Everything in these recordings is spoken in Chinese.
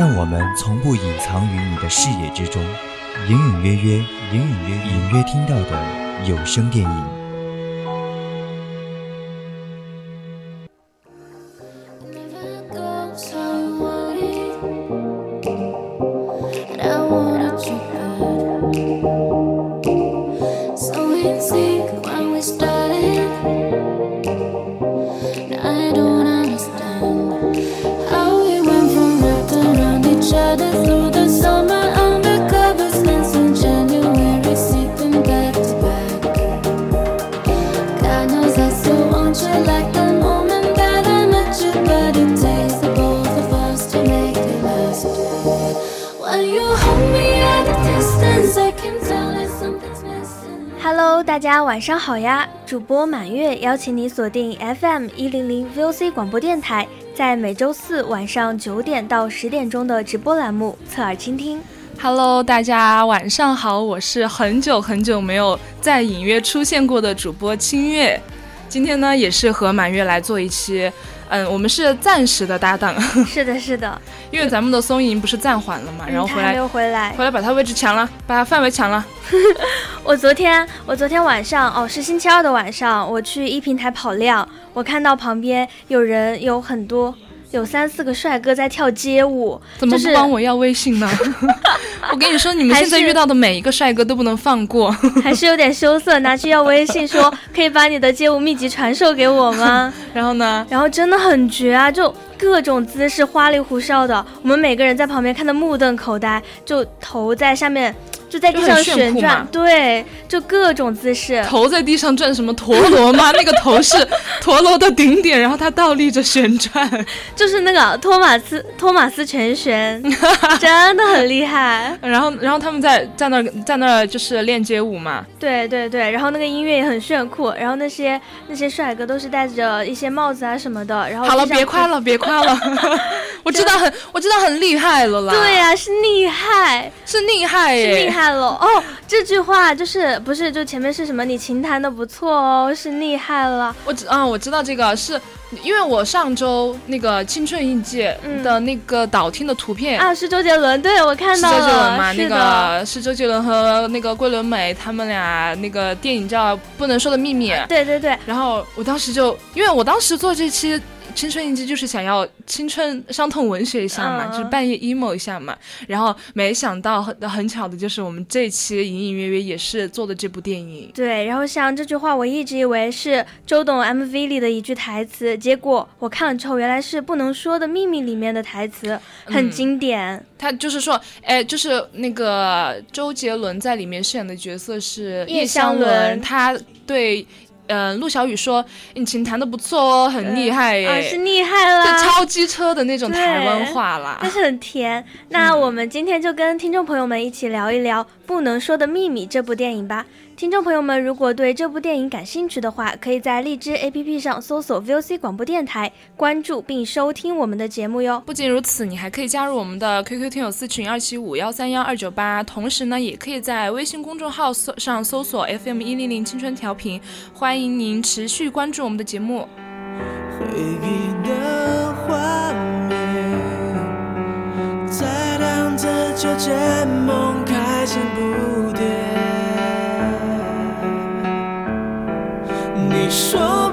但我们从不隐藏于你的视野之中，隐隐约约，隐隐约隐约听到的有声电影。大家晚上好呀！主播满月邀请你锁定 FM 一零零 VOC 广播电台，在每周四晚上九点到十点钟的直播栏目侧耳倾听。Hello，大家晚上好，我是很久很久没有在隐约出现过的主播清月，今天呢也是和满月来做一期。嗯，我们是暂时的搭档。是的，是的，因为咱们的松营不是暂缓了嘛，然后回来又回来，回来把他位置抢了，把他范围抢了。我昨天，我昨天晚上，哦，是星期二的晚上，我去一平台跑量，我看到旁边有人有很多。有三四个帅哥在跳街舞，怎么不帮我要微信呢？我跟你说，你们现在遇到的每一个帅哥都不能放过，还是有点羞涩，拿去要微信，说 可以把你的街舞秘籍传授给我吗？然后呢？然后真的很绝啊，就各种姿势花里胡哨的，我们每个人在旁边看的目瞪口呆，就头在下面。就在地上旋转，对，就各种姿势。头在地上转什么陀螺吗？那个头是陀螺的顶点，然后它倒立着旋转，就是那个托马斯托马斯全旋，真的很厉害。然后，然后他们在在那在那就是练街舞嘛。对对对，然后那个音乐也很炫酷，然后那些那些帅哥都是戴着一些帽子啊什么的。然后好了，别夸了，别夸了，我知道很我知道很厉害了啦。对呀，是厉害，是厉害，是厉害。看了哦，这句话就是不是就前面是什么？你琴弹的不错哦，是厉害了。我知啊，我知道这个是因为我上周那个青春印记的那个导听的图片啊，是周杰伦，对我看到了，是周杰伦嘛？那个是周杰伦和那个桂纶镁他们俩那个电影叫《不能说的秘密》。对对对。然后我当时就因为我当时做这期。青春印记就是想要青春伤痛文学一下嘛，就是半夜 emo 一下嘛。然后没想到很很巧的就是我们这期隐隐约约也是做的这部电影。对，然后像这句话，我一直以为是周董 MV 里的一句台词，结果我看了之后，原来是不能说的秘密里面的台词，很经典。他就是说，哎，就是那个周杰伦在里面饰演的角色是叶湘伦，他对。嗯，陆小雨说你琴弹的不错哦，很厉害耶，是厉害了，就超机车的那种台湾话啦，但是很甜。那我们今天就跟听众朋友们一起聊一聊《不能说的秘密》这部电影吧。听众朋友们，如果对这部电影感兴趣的话，可以在荔枝 APP 上搜索 VOC 广播电台，关注并收听我们的节目哟。不仅如此，你还可以加入我们的 QQ 听友私群二七五幺三幺二九八，同时呢，也可以在微信公众号搜上搜索 FM 一零零青春调频，欢迎您持续关注我们的节目。回忆的画面，在荡着秋千梦开成不变。你说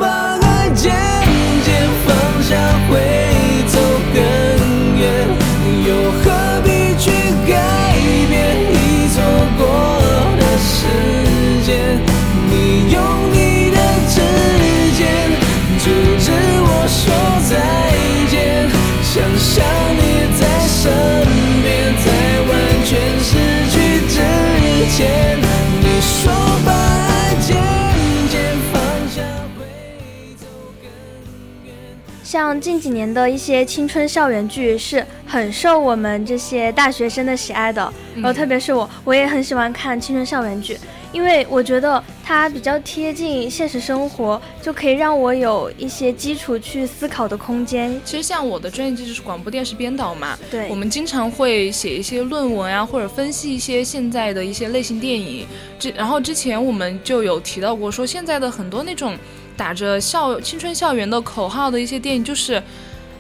像近几年的一些青春校园剧是很受我们这些大学生的喜爱的，然后特别是我，我也很喜欢看青春校园剧。因为我觉得它比较贴近现实生活，就可以让我有一些基础去思考的空间。其实像我的专业就是广播电视编导嘛，对，我们经常会写一些论文啊，或者分析一些现在的一些类型电影。之然后之前我们就有提到过，说现在的很多那种打着校青春校园的口号的一些电影，就是。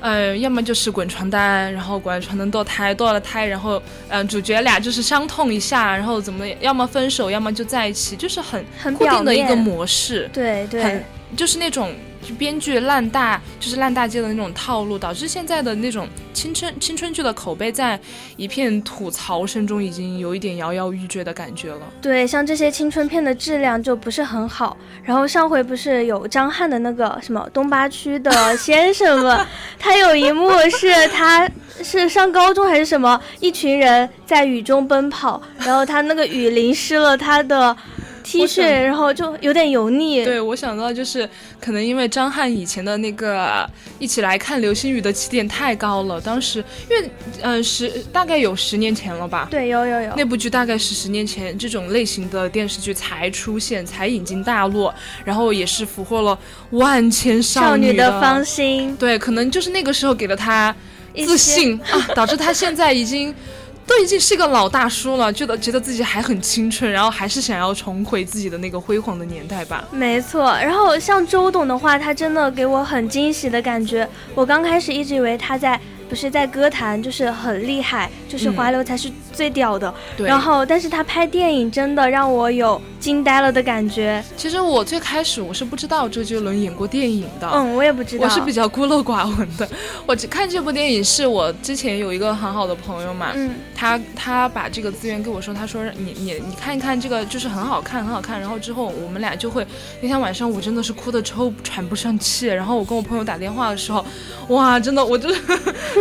呃，要么就是滚床单，然后滚床单堕胎，堕了胎，然后，嗯，主角俩就是伤痛一下，然后怎么，要么分手，要么就在一起，就是很很固定的一个模式，对对，就是那种。就编剧烂大就是烂大街的那种套路，导致现在的那种青春青春剧的口碑在一片吐槽声中已经有一点摇摇欲坠的感觉了。对，像这些青春片的质量就不是很好。然后上回不是有张翰的那个什么东八区的先生们，他有一幕是他是上高中还是什么，一群人在雨中奔跑，然后他那个雨淋湿了他的。T 恤，然后就有点油腻。对，我想到就是可能因为张翰以前的那个一起来看流星雨的起点太高了，当时因为嗯十大概有十年前了吧？对，有有有。那部剧大概是十年前这种类型的电视剧才出现，才引进大陆，然后也是俘获了万千少女的芳心。对，可能就是那个时候给了他自信啊，导致他现在已经。都已经是个老大叔了，觉得觉得自己还很青春，然后还是想要重回自己的那个辉煌的年代吧。没错，然后像周董的话，他真的给我很惊喜的感觉。我刚开始一直以为他在。不是在歌坛就是很厉害，就是华流才是最屌的。然后，但是他拍电影真的让我有惊呆了的感觉。其实我最开始我是不知道周杰伦演过电影的。嗯，我也不知道。我是比较孤陋寡闻的。我看这部电影是我之前有一个很好的朋友嘛，嗯，他他把这个资源给我说，他说你你你看一看这个就是很好看很好看。然后之后我们俩就会那天晚上我真的是哭的抽喘不上气。然后我跟我朋友打电话的时候，哇，真的我就。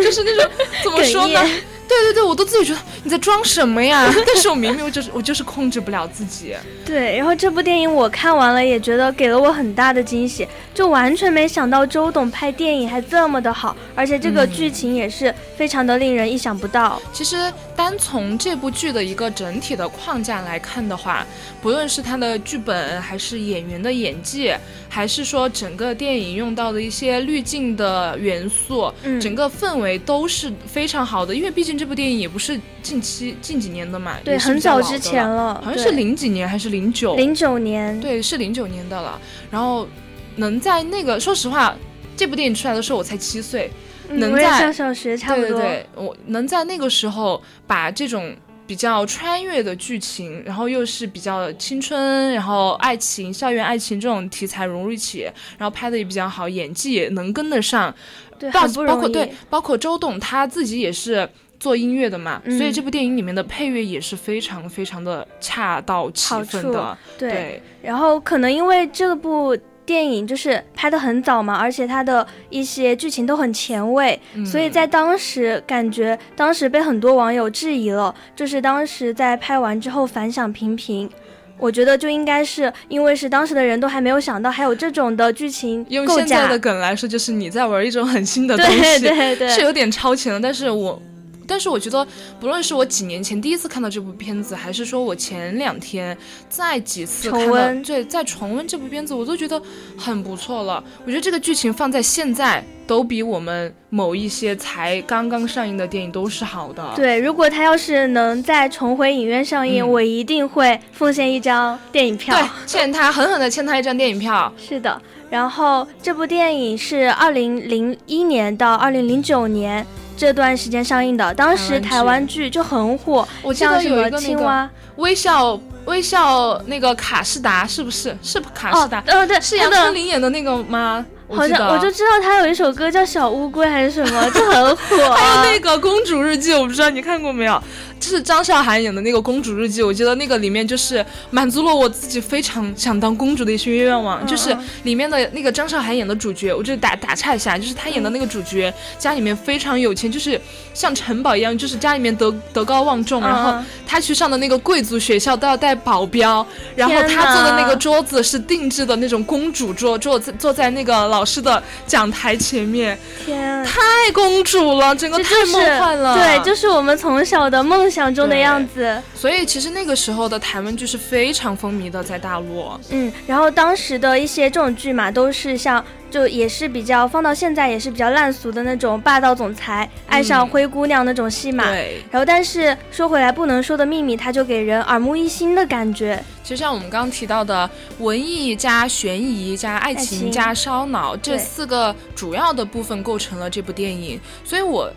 就是那种 怎么说呢？对对对，我都自己觉得你在装什么呀？但是我明明就是我就是控制不了自己。对，然后这部电影我看完了，也觉得给了我很大的惊喜，就完全没想到周董拍电影还这么的好，而且这个剧情也是非常的令人意想不到。其实单从这部剧的一个整体的框架来看的话，不论是它的剧本，还是演员的演技，还是说整个电影用到的一些滤镜的元素，嗯，整个氛围都是非常好的，因为毕竟。这部电影也不是近期近几年的嘛，对，很早之前了，好像是零几年还是零九零九年，对，是零九年的了。然后能在那个，说实话，这部电影出来的时候我才七岁，能在上小学差不多，对对对，我能在那个时候把这种比较穿越的剧情，然后又是比较青春，然后爱情、校园爱情这种题材融入一起，然后拍的也比较好，演技也能跟得上，对，包包括对，包括周董他自己也是。做音乐的嘛，所以这部电影里面的配乐也是非常非常的恰到其分的。对，然后可能因为这部电影就是拍的很早嘛，而且它的一些剧情都很前卫，所以在当时感觉当时被很多网友质疑了，就是当时在拍完之后反响平平。我觉得就应该是因为是当时的人都还没有想到还有这种的剧情用现在的梗来说，就是你在玩一种很新的东西，对对对，是有点超前了，但是我。但是我觉得，不论是我几年前第一次看到这部片子，还是说我前两天再几次重温，对，再重温这部片子，我都觉得很不错了。我觉得这个剧情放在现在，都比我们某一些才刚刚上映的电影都是好的。对，如果他要是能再重回影院上映，我一定会奉献一张电影票，对，欠他狠狠的欠他一张电影票。是的，然后这部电影是二零零一年到二零零九年。这段时间上映的，当时台湾剧就很火，我记得有一个青蛙微笑微笑那个卡士达是不是？是卡士达？呃，对，是杨丞琳演的那个吗？好像我就知道他有一首歌叫《小乌龟》还是什么，就很火。还有那个《公主日记》，我不知道你看过没有？就是张韶涵演的那个《公主日记》，我觉得那个里面就是满足了我自己非常想当公主的一些愿望。就是里面的那个张韶涵演的主角，我就打打岔一下，就是她演的那个主角家里面非常有钱，就是像城堡一样，就是家里面德德高望重，然后她去上的那个贵族学校都要带保镖，然后她坐的那个桌子是定制的那种公主桌，坐坐在那个老师的讲台前面，天，太公主了，整个太梦幻了，对，就是我们从小的梦想中的样子。所以其实那个时候的台湾剧是非常风靡的，在大陆。嗯，然后当时的一些这种剧嘛，都是像。就也是比较放到现在也是比较烂俗的那种霸道总裁爱上灰姑娘那种戏码，对。然后但是说回来不能说的秘密，它就给人耳目一新的感觉。其实像我们刚刚提到的文艺加悬疑加爱情加烧脑这四个主要的部分构成了这部电影，所以我。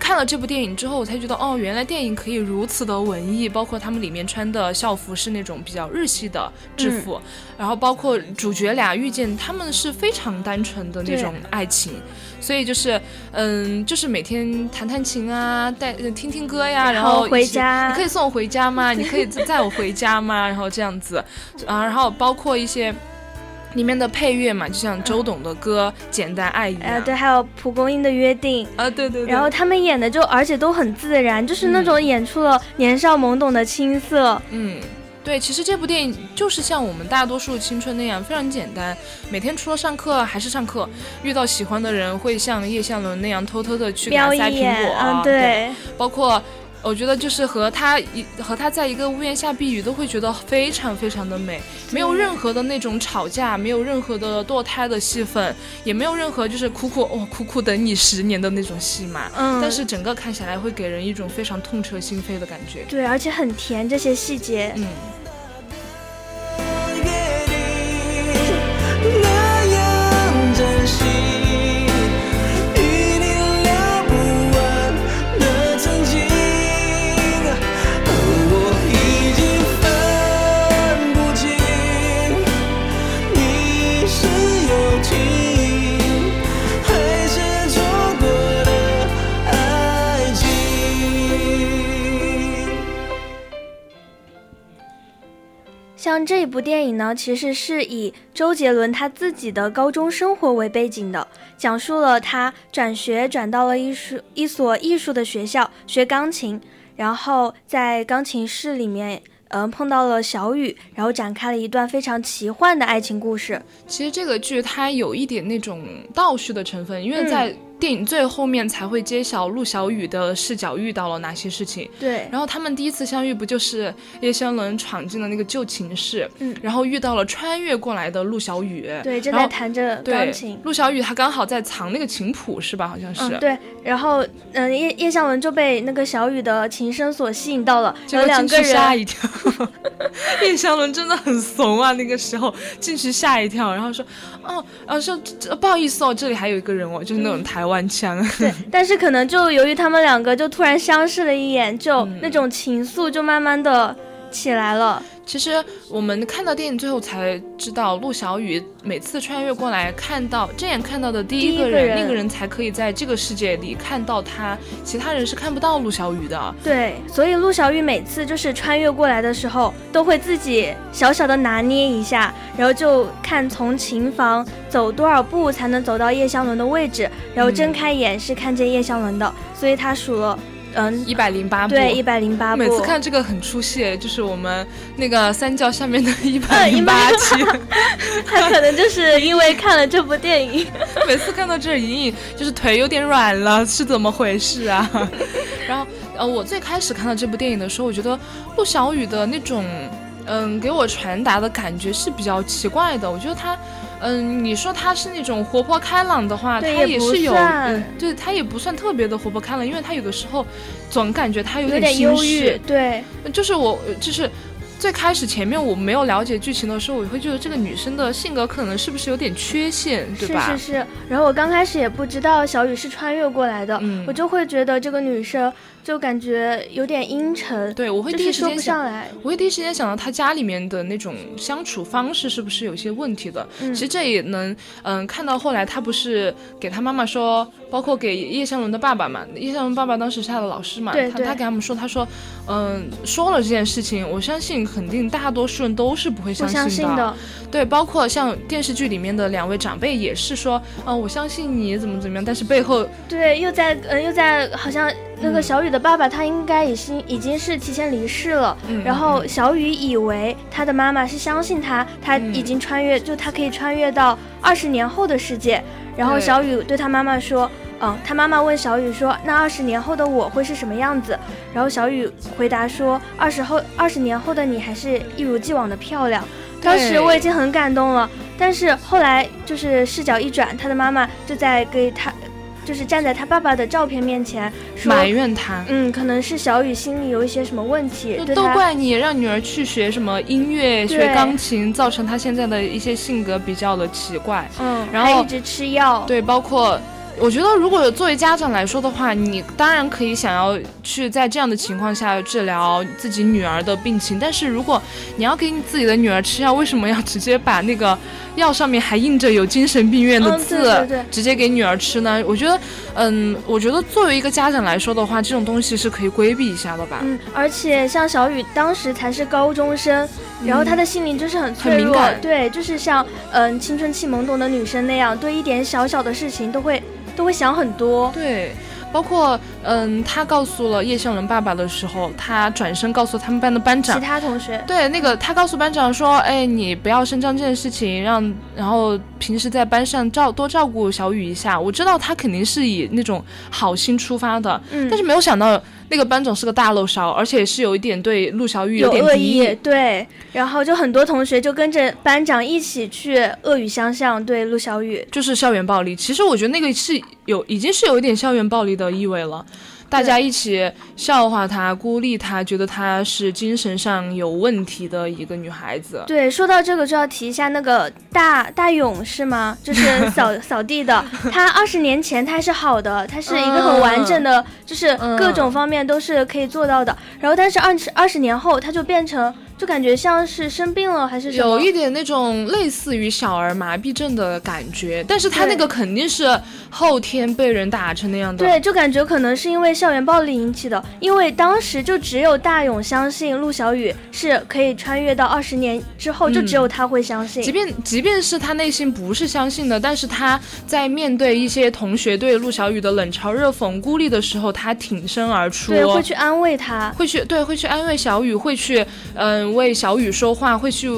看了这部电影之后，我才觉得哦，原来电影可以如此的文艺，包括他们里面穿的校服是那种比较日系的制服，然后包括主角俩遇见，他们是非常单纯的那种爱情，所以就是嗯，就是每天弹弹琴啊，带听听歌呀，然后回家，你可以送我回家吗？你可以载我回家吗？然后这样子啊，然后包括一些。里面的配乐嘛，就像周董的歌《简单爱》一样，呃，对，还有蒲公英的约定啊，对对。然后他们演的就，而且都很自然，就是那种演出了年少懵懂的青涩。嗯，对，其实这部电影就是像我们大多数青春那样，非常简单，每天除了上课还是上课，遇到喜欢的人会像叶向伦那样偷偷的去给他塞苹果啊，对，包括。我觉得就是和他一和他在一个屋檐下避雨，都会觉得非常非常的美，没有任何的那种吵架，没有任何的堕胎的戏份，也没有任何就是苦苦哦苦苦等你十年的那种戏码。嗯，但是整个看起来会给人一种非常痛彻心扉的感觉。对，而且很甜这些细节。嗯。部电影呢，其实是以周杰伦他自己的高中生活为背景的，讲述了他转学转到了艺术一所艺术的学校学钢琴，然后在钢琴室里面，嗯，碰到了小雨，然后展开了一段非常奇幻的爱情故事。其实这个剧它有一点那种倒叙的成分，因为在。电影最后面才会揭晓陆小雨的视角遇到了哪些事情。对，然后他们第一次相遇不就是叶湘伦闯进了那个旧寝室，嗯，然后遇到了穿越过来的陆小雨，对，正在弹着钢琴。陆小雨他刚好在藏那个琴谱是吧？好像是。对，然后嗯，叶叶湘伦就被那个小雨的琴声所吸引到了，有两个人吓一跳。叶湘伦真的很怂啊，那个时候进去吓一跳，然后说，哦，然后说不好意思哦，这里还有一个人哦，就是那种台湾。顽强对，但是可能就由于他们两个就突然相视了一眼，就那种情愫就慢慢的起来了。其实我们看到电影最后才知道，陆小雨每次穿越过来看到睁眼看到的第一个人，那个人才可以在这个世界里看到他，其他人是看不到陆小雨的。对，所以陆小雨每次就是穿越过来的时候，都会自己小小的拿捏一下，然后就看从琴房走多少步才能走到叶湘伦的位置，然后睁开眼是看见叶湘伦的，所以他数了。嗯，一百零八部，对，一百零八部。每次看这个很出戏，就是我们那个三教下面的一百零八期，他可能就是因为看了这部电影，每次看到这，隐隐就是腿有点软了，是怎么回事啊？然后，呃，我最开始看到这部电影的时候，我觉得陆小雨的那种，嗯，给我传达的感觉是比较奇怪的。我觉得他。嗯，你说他是那种活泼开朗的话，他也是有，对他也不算特别的活泼开朗，因为他有的时候总感觉他有点忧郁，对，就是我就是最开始前面我没有了解剧情的时候，我会觉得这个女生的性格可能是不是有点缺陷，对吧？是是是。然后我刚开始也不知道小雨是穿越过来的，嗯我就会觉得这个女生就感觉有点阴沉，对，我会第一时间想，不上来。我会第一时间想到她家里面的那种相处方式是不是有些问题的。嗯其实这也能，嗯，看到后来她不是给她妈妈说，包括给叶湘伦的爸爸嘛，叶湘伦爸爸当时是她的老师嘛，对对他他给他们说，他说，嗯，说了这件事情，我相信肯定大多数人都是不会不相相信的，对，包括像电视剧里面的两位长辈也是说，嗯、我相信你怎么怎么样，但是背后对，又在呃又在好像那个嗯。小雨的爸爸他应该已经已经是提前离世了，嗯然后嗯小雨以为他的妈妈是相信他，他嗯已经穿越，就他可以穿越到二十年后的世界。然后小雨对他妈妈说，嗯，他妈妈问小雨说，那二十年后的我会是什么样子？然后小雨回答说，二十后二十年后的你还是一如既往的漂亮。当时我已经很感动了，但是后来就是视角一转，他的妈妈就在给他，就是站在他爸爸的照片面前说，埋怨他。嗯，可能是小雨心里有一些什么问题，就都怪你让女儿去学什么音乐、学钢琴，造成她现在的一些性格比较的奇怪。嗯，然后一直吃药，对，包括我觉得，如果作为家长来说的话，你当然可以想要去在这样的情况下治疗自己女儿的病情，但是如果你要给你自己的女儿吃药，为什么要直接把那个药上面还印着有精神病院的嗯字，对对对直接给女儿吃呢？我觉得，嗯，我觉得作为一个家长来说的话，这种东西是可以规避一下的吧。嗯，而且像小雨当时才是高中生，然后她的心灵就是很脆弱，嗯很敏感对，就是像嗯青春期懵懂的女生那样，对一点小小的事情都会都会想很多。对，包括嗯，他告诉了叶向伦爸爸的时候，他转身告诉他们班的班长其，他同学，对，那个他告诉班长说，哎，你不要声张这件事情，让然后平时在班上照多照顾小雨一下。我知道他肯定是以那种好心出发的，嗯，但是没有想到那个班长是个大漏勺，而且是有一点对陆小雨有恶意意。，对，然后就很多同学就跟着班长一起去恶语相向，对陆小雨。就是校园暴力。其实我觉得那个是有已经是有一点校园暴力的意味了。大家一起笑话她、孤立她，觉得她是精神上有问题的一个女孩子。对，说到这个就要提一下那个大大勇是吗？就是扫 扫地的，他二十年前他是好的，他是一个很完整的，就是各种方面都是可以做到的。然后但是二十二十年后他就变成，就感觉像是生病了还是？有一点那种类似于小儿麻痹症的感觉，但是他那个肯定是后天被人打成那样的。对，就感觉可能是因为校园暴力引起的，因为当时就只有大勇相信陆小雨是可以穿越到二十年之后，就只有他会相信。即便即便是他内心不是相信的，但是他在面对一些同学对陆小雨的冷嘲热讽、孤立的时候，他挺身而出，对，会去安慰他。会去对会去安慰小雨，会去嗯、为小雨说话，会去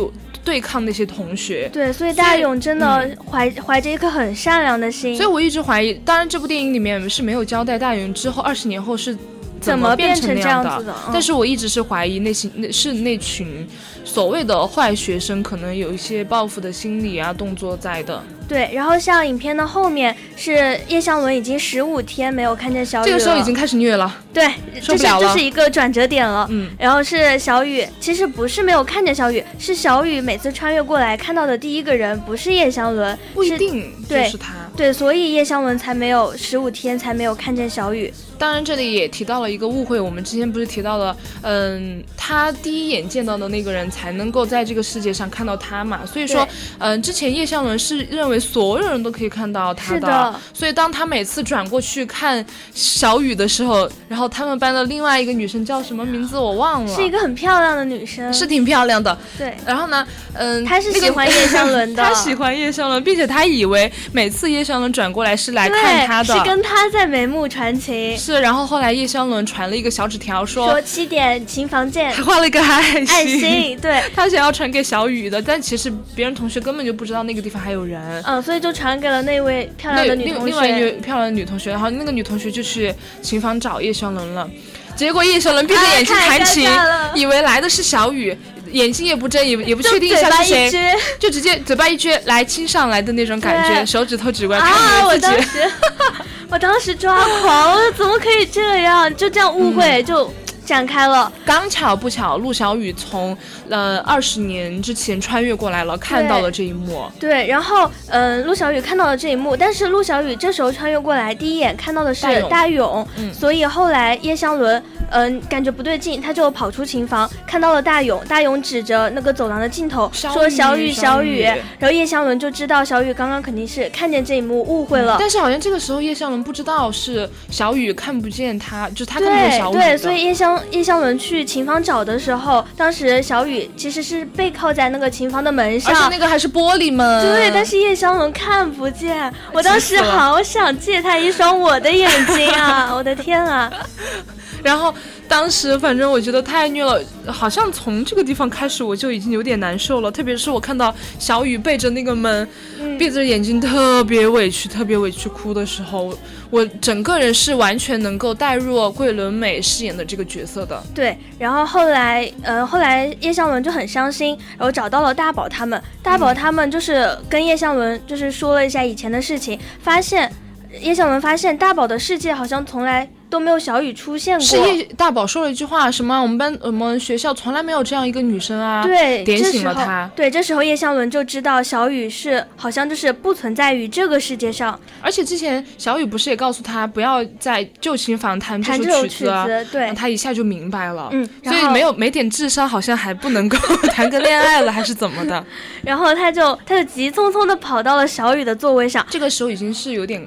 对抗那些同学。对，所以大勇真的怀、怀着一颗很善良的心。所以我一直怀疑，当然这部电影里面是没有交代大勇之后二十年后是怎么变成。这样子的？嗯但是我一直是怀疑那些那是那群所谓的坏学生，可能有一些报复的心理啊动作在的。对，然后像影片的后面是叶湘伦已经十五天没有看见小雨这个时候已了经开始虐了，对，这是受不了了这是一个转折点了。嗯，然后是小雨，其实不是没有看见小雨，是小雨每次穿越过来看到的第一个人不是叶湘伦，不一定就对是他。对，所以叶湘伦才没有十五天才没有看见小雨。当然，这里也提到了一个误会，我们之前不是提到了，嗯，他第一眼见到的那个人才能够在这个世界上看到他嘛，所以说，嗯，之前叶湘伦是认为所有人都可以看到他是的所以当他每次转过去看小雨的时候，然后他们班的另外一个女生叫什么名字我忘了，是一个很漂亮的女生，是挺漂亮的，对，然后呢，嗯，她是喜欢叶湘伦的 他喜欢叶湘伦，并且他以为每次叶湘伦转过来是来看，他的，是跟他在眉目传情，是，然后后来叶湘伦传了一个小纸条说，说七点琴房见。还，画了一个爱心，爱心，对，他想要传给小雨的，但其实别人同学根本就不知道那个地方还有人。嗯，所以就传给了那位漂亮的女同另另外一学。位漂亮的女同学，然后那个女同学就去琴房找叶湘伦了，结果叶湘伦闭着眼睛弹琴以为来的是小雨，眼睛也不睁，也也不确定下是谁，就直接嘴巴一撅，来亲上来的那种感觉，手指头指过来，啊！我当时，我当时抓狂，我怎么可以这样？就这样误会，就展开了。刚巧不巧，陆小雨从呃二十年之前穿越过来了，看到了这一幕。对，然后嗯，陆小雨看到了这一幕，但是陆小雨这时候穿越过来，第一眼看到的是大勇，所以后来叶湘伦嗯感觉不对劲，他就跑出琴房，看到了大勇，大勇指着那个走廊的尽头说：“小雨，小雨。”然后叶湘伦就知道小雨刚刚肯定是看见这一幕误会了，但是好像这个时候叶湘伦不知道是小雨看不见他，就他看不见小雨。对，所以叶湘叶湘伦去琴房找的时候，当时小雨其实是背靠在那个琴房的门上，而且那个还是玻璃门。对，但是叶湘伦看不见，我当时好想借他一双我的眼睛啊！我的天啊！然后当时反正我觉得太虐了，好像从这个地方开始我就已经有点难受了。特别是我看到小雨背着那个门，闭着眼睛特别委屈、特别委屈哭的时候，我整个人是完全能够带入桂纶镁饰演的这个角色的。对，然后后来，呃，后来叶湘伦就很伤心，然后找到了大宝他们。大宝他们就是跟叶湘伦就是说了一下以前的事情，发现叶湘伦发现大宝的世界好像从来。都没有小雨出现过。是叶大宝说了一句话，什么？我们班我们学校从来没有这样一个女生啊！对，点醒了他。对，这时候叶湘伦就知道小雨是好像就是不存在于这个世界上。而且之前小雨不是也告诉他不要在旧琴房弹这首曲子？对，他一下就明白了。嗯，所以没有没点智商，好像还不能够谈个恋爱了，还是怎么的？然后他就他就急匆匆的跑到了小雨的座位上。这个时候已经是有点。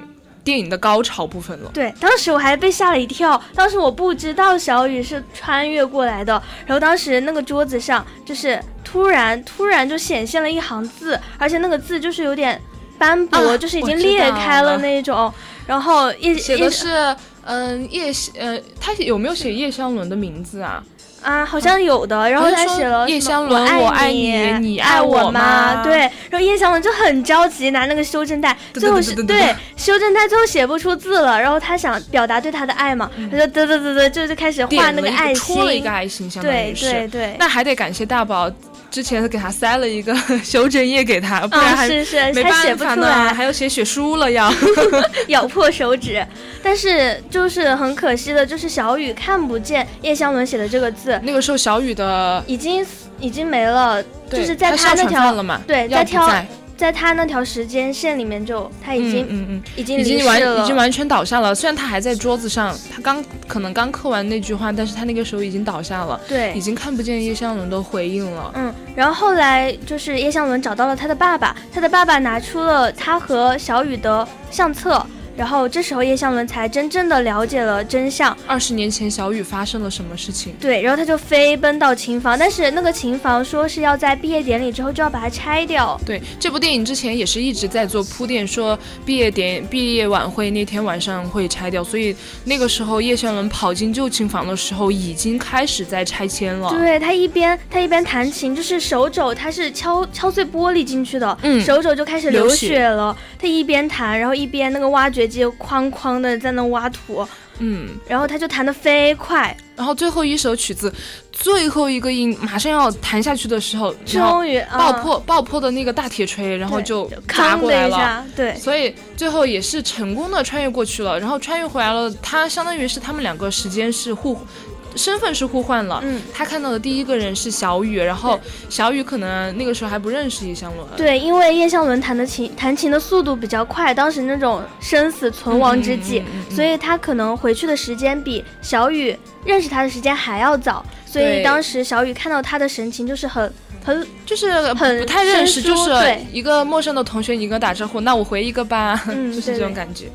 电影的高潮部分了。对，当时我还被吓了一跳，当时我不知道小雨是穿越过来的。然后当时那个桌子上就是突然突然就显现了一行字，而且那个字就是有点斑驳，就是已经裂开了那种。然后叶写的是嗯叶呃，他有没有写叶湘伦的名字啊？啊，好像有的，然后他写了叶湘伦，我爱你，你爱我吗？对，然后叶湘伦就很着急拿那个修正带，最后是对修正带最后写不出字了，然后他想表达对他的爱嘛，他就嘚嘚嘚嘚就就开始画那个爱心，戳了一个爱心，相当于是，对对对，那还得感谢大宝。之前给他塞了一个修正液给他，不然还是是没办法呢，还要写血书了要 咬破手指。但是就是很可惜的，就是小雨看不见叶湘伦写的这个字。那个时候小雨的已经已经没了，就是在他那条对在挑。在他那条时间线里面，就他已经嗯嗯已经已经完已经完全倒下了。虽然他还在桌子上，他刚可能刚刻完那句话，但是他那个时候已经倒下了，对，已经看不见叶湘伦的回应了。嗯，然后后来就是叶湘伦找到了他的爸爸，他的爸爸拿出了他和小雨的相册。然后这时候叶湘伦才真正的了解了真相。二十年前小雨发生了什么事情？对，然后他就飞奔到琴房，但是那个琴房说是要在毕业典礼之后就要把它拆掉。对，这部电影之前也是一直在做铺垫，说毕业典毕业晚会那天晚上会拆掉，所以那个时候叶湘伦跑进旧琴房的时候，已经开始在拆迁了。对他一边他一边弹琴，就是手肘他是敲敲碎玻璃进去的，嗯，手肘就开始流血了。他一边弹，然后一边那个挖掘。就哐哐的在那挖土，嗯，然后他就弹得飞快，然后最后一首曲子最后一个音马上要弹下去的时候，终于爆破爆破的那个大铁锤，然后就砸过来了，对，所以最后也是成功的穿越过去了，然后穿越回来了，他相当于是他们两个时间是互。身份是互换了，嗯，他看到的第一个人是小雨，然后小雨可能那个时候还不认识叶湘伦，对，因为叶湘伦弹的琴弹琴的速度比较快，当时那种生死存亡之际，所以他可能回去的时间比小雨认识他的时间还要早，所以当时小雨看到他的神情就是很很就是很不太认识，就是一个陌生的同学，你跟打招呼，那我回一个吧，就是这种感觉。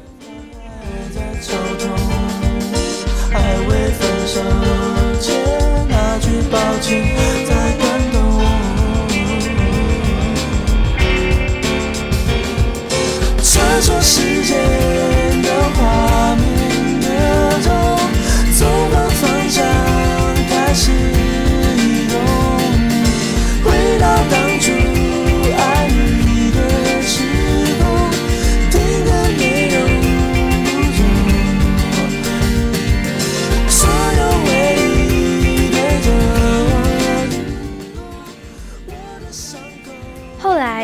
手前那句抱歉太感动，穿梭时间的画面那种，从何方向开始。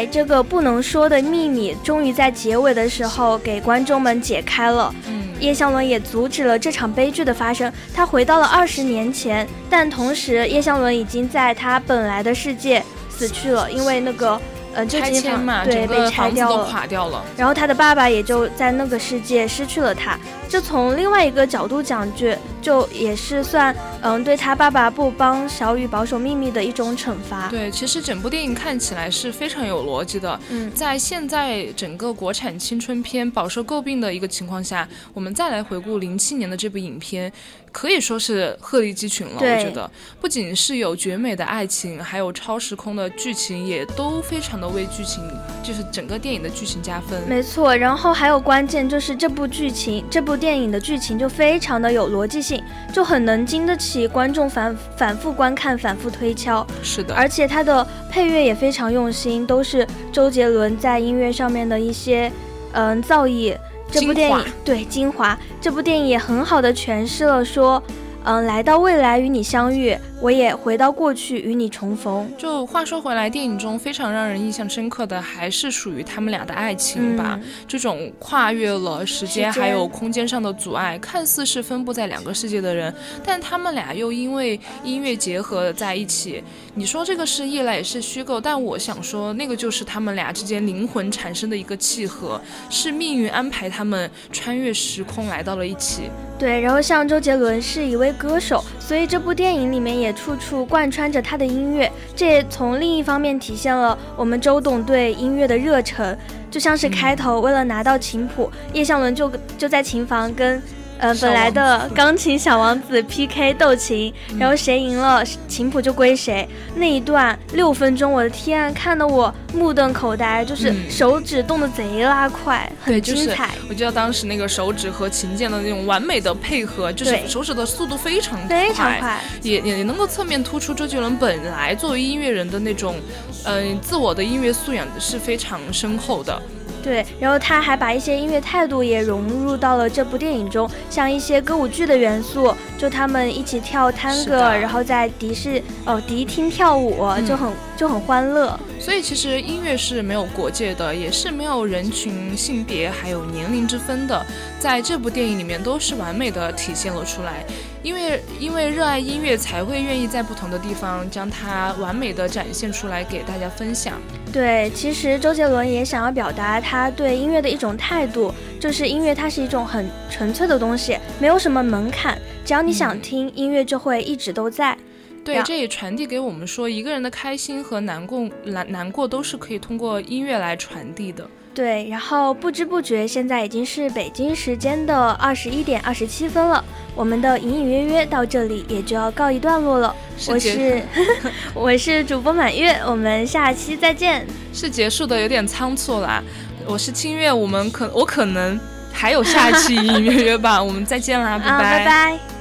这个不能说的秘密，终于在结尾的时候给观众们解开了。嗯，叶湘伦也阻止了这场悲剧的发生。他回到了二十年前，但同时叶湘伦已经在他本来的世界死去了，因为那个。呃，拆迁嘛，对，被拆掉了，垮掉了。然后他的爸爸也就在那个世界失去了他。这从另外一个角度讲，就就也是算，嗯，对他爸爸不帮小雨保守秘密的一种惩罚。对，其实整部电影看起来是非常有逻辑的。嗯，在现在整个国产青春片饱受诟病的一个情况下，我们再来回顾零七年的这部影片。可以说是鹤立鸡群了，我觉得不仅是有绝美的爱情，还有超时空的剧情，也都非常的为剧情，就是整个电影的剧情加分。没错，然后还有关键就是这部剧情，这部电影的剧情就非常的有逻辑性，就很能经得起观众反反复观看、反复推敲。是的，而且它的配乐也非常用心，都是周杰伦在音乐上面的一些嗯造诣。这部电影对精华，这部电影也很好的诠释了说。嗯，来到未来与你相遇，我也回到过去与你重逢。就话说回来，电影中非常让人印象深刻的还是属于他们俩的爱情吧。这种跨越了时间还有空间上的阻碍，看似是分布在两个世界的人，但他们俩又因为音乐结合在一起。你说这个是依赖也是虚构，但我想说，那个就是他们俩之间灵魂产生的一个契合，是命运安排他们穿越时空来到了一起。对，然后像周杰伦是一位歌手，所以这部电影里面也处处贯穿着他的音乐，这也从另一方面体现了我们周董对音乐的热忱。就像是开头，为了拿到琴谱，叶湘伦就就在琴房跟。呃，本来的钢琴小王子 PK 斗琴，然后谁赢了，琴谱就归谁。那一段六分钟，我的天，看得我目瞪口呆，就是手指动得贼拉快，很精彩。我记得当时那个手指和琴键的那种完美的配合，就是手指的速度非常非常快，也也能够侧面突出周杰伦本来作为音乐人的那种，嗯，自我的音乐素养是非常深厚的。对，然后他还把一些音乐态度也融入到了这部电影中，像一些歌舞剧的元素，就他们一起跳探戈，然后在迪士哦迪厅跳舞，就很就很欢乐。所以其实音乐是没有国界的，也是没有人群、性别还有年龄之分的，在这部电影里面都是完美的体现了出来。因为因为热爱音乐，才会愿意在不同的地方将它完美的展现出来给大家分享。对，其实周杰伦也想要表达他对音乐的一种态度，就是音乐它是一种很纯粹的东西，没有什么门槛，只要你想听，音乐就会一直都在。对，这也传递给我们说，一个人的开心和难过难难过都是可以通过音乐来传递的。对，然后不知不觉，现在已经是北京时间的二十一点二十七分了。我们的隐隐约约到这里也就要告一段落了。我是 我是主播满月，我们下期再见。是结束的有点仓促啦。我是清月，我们可我可能还有下期隐隐约约吧。我们再见啦，拜 拜拜拜。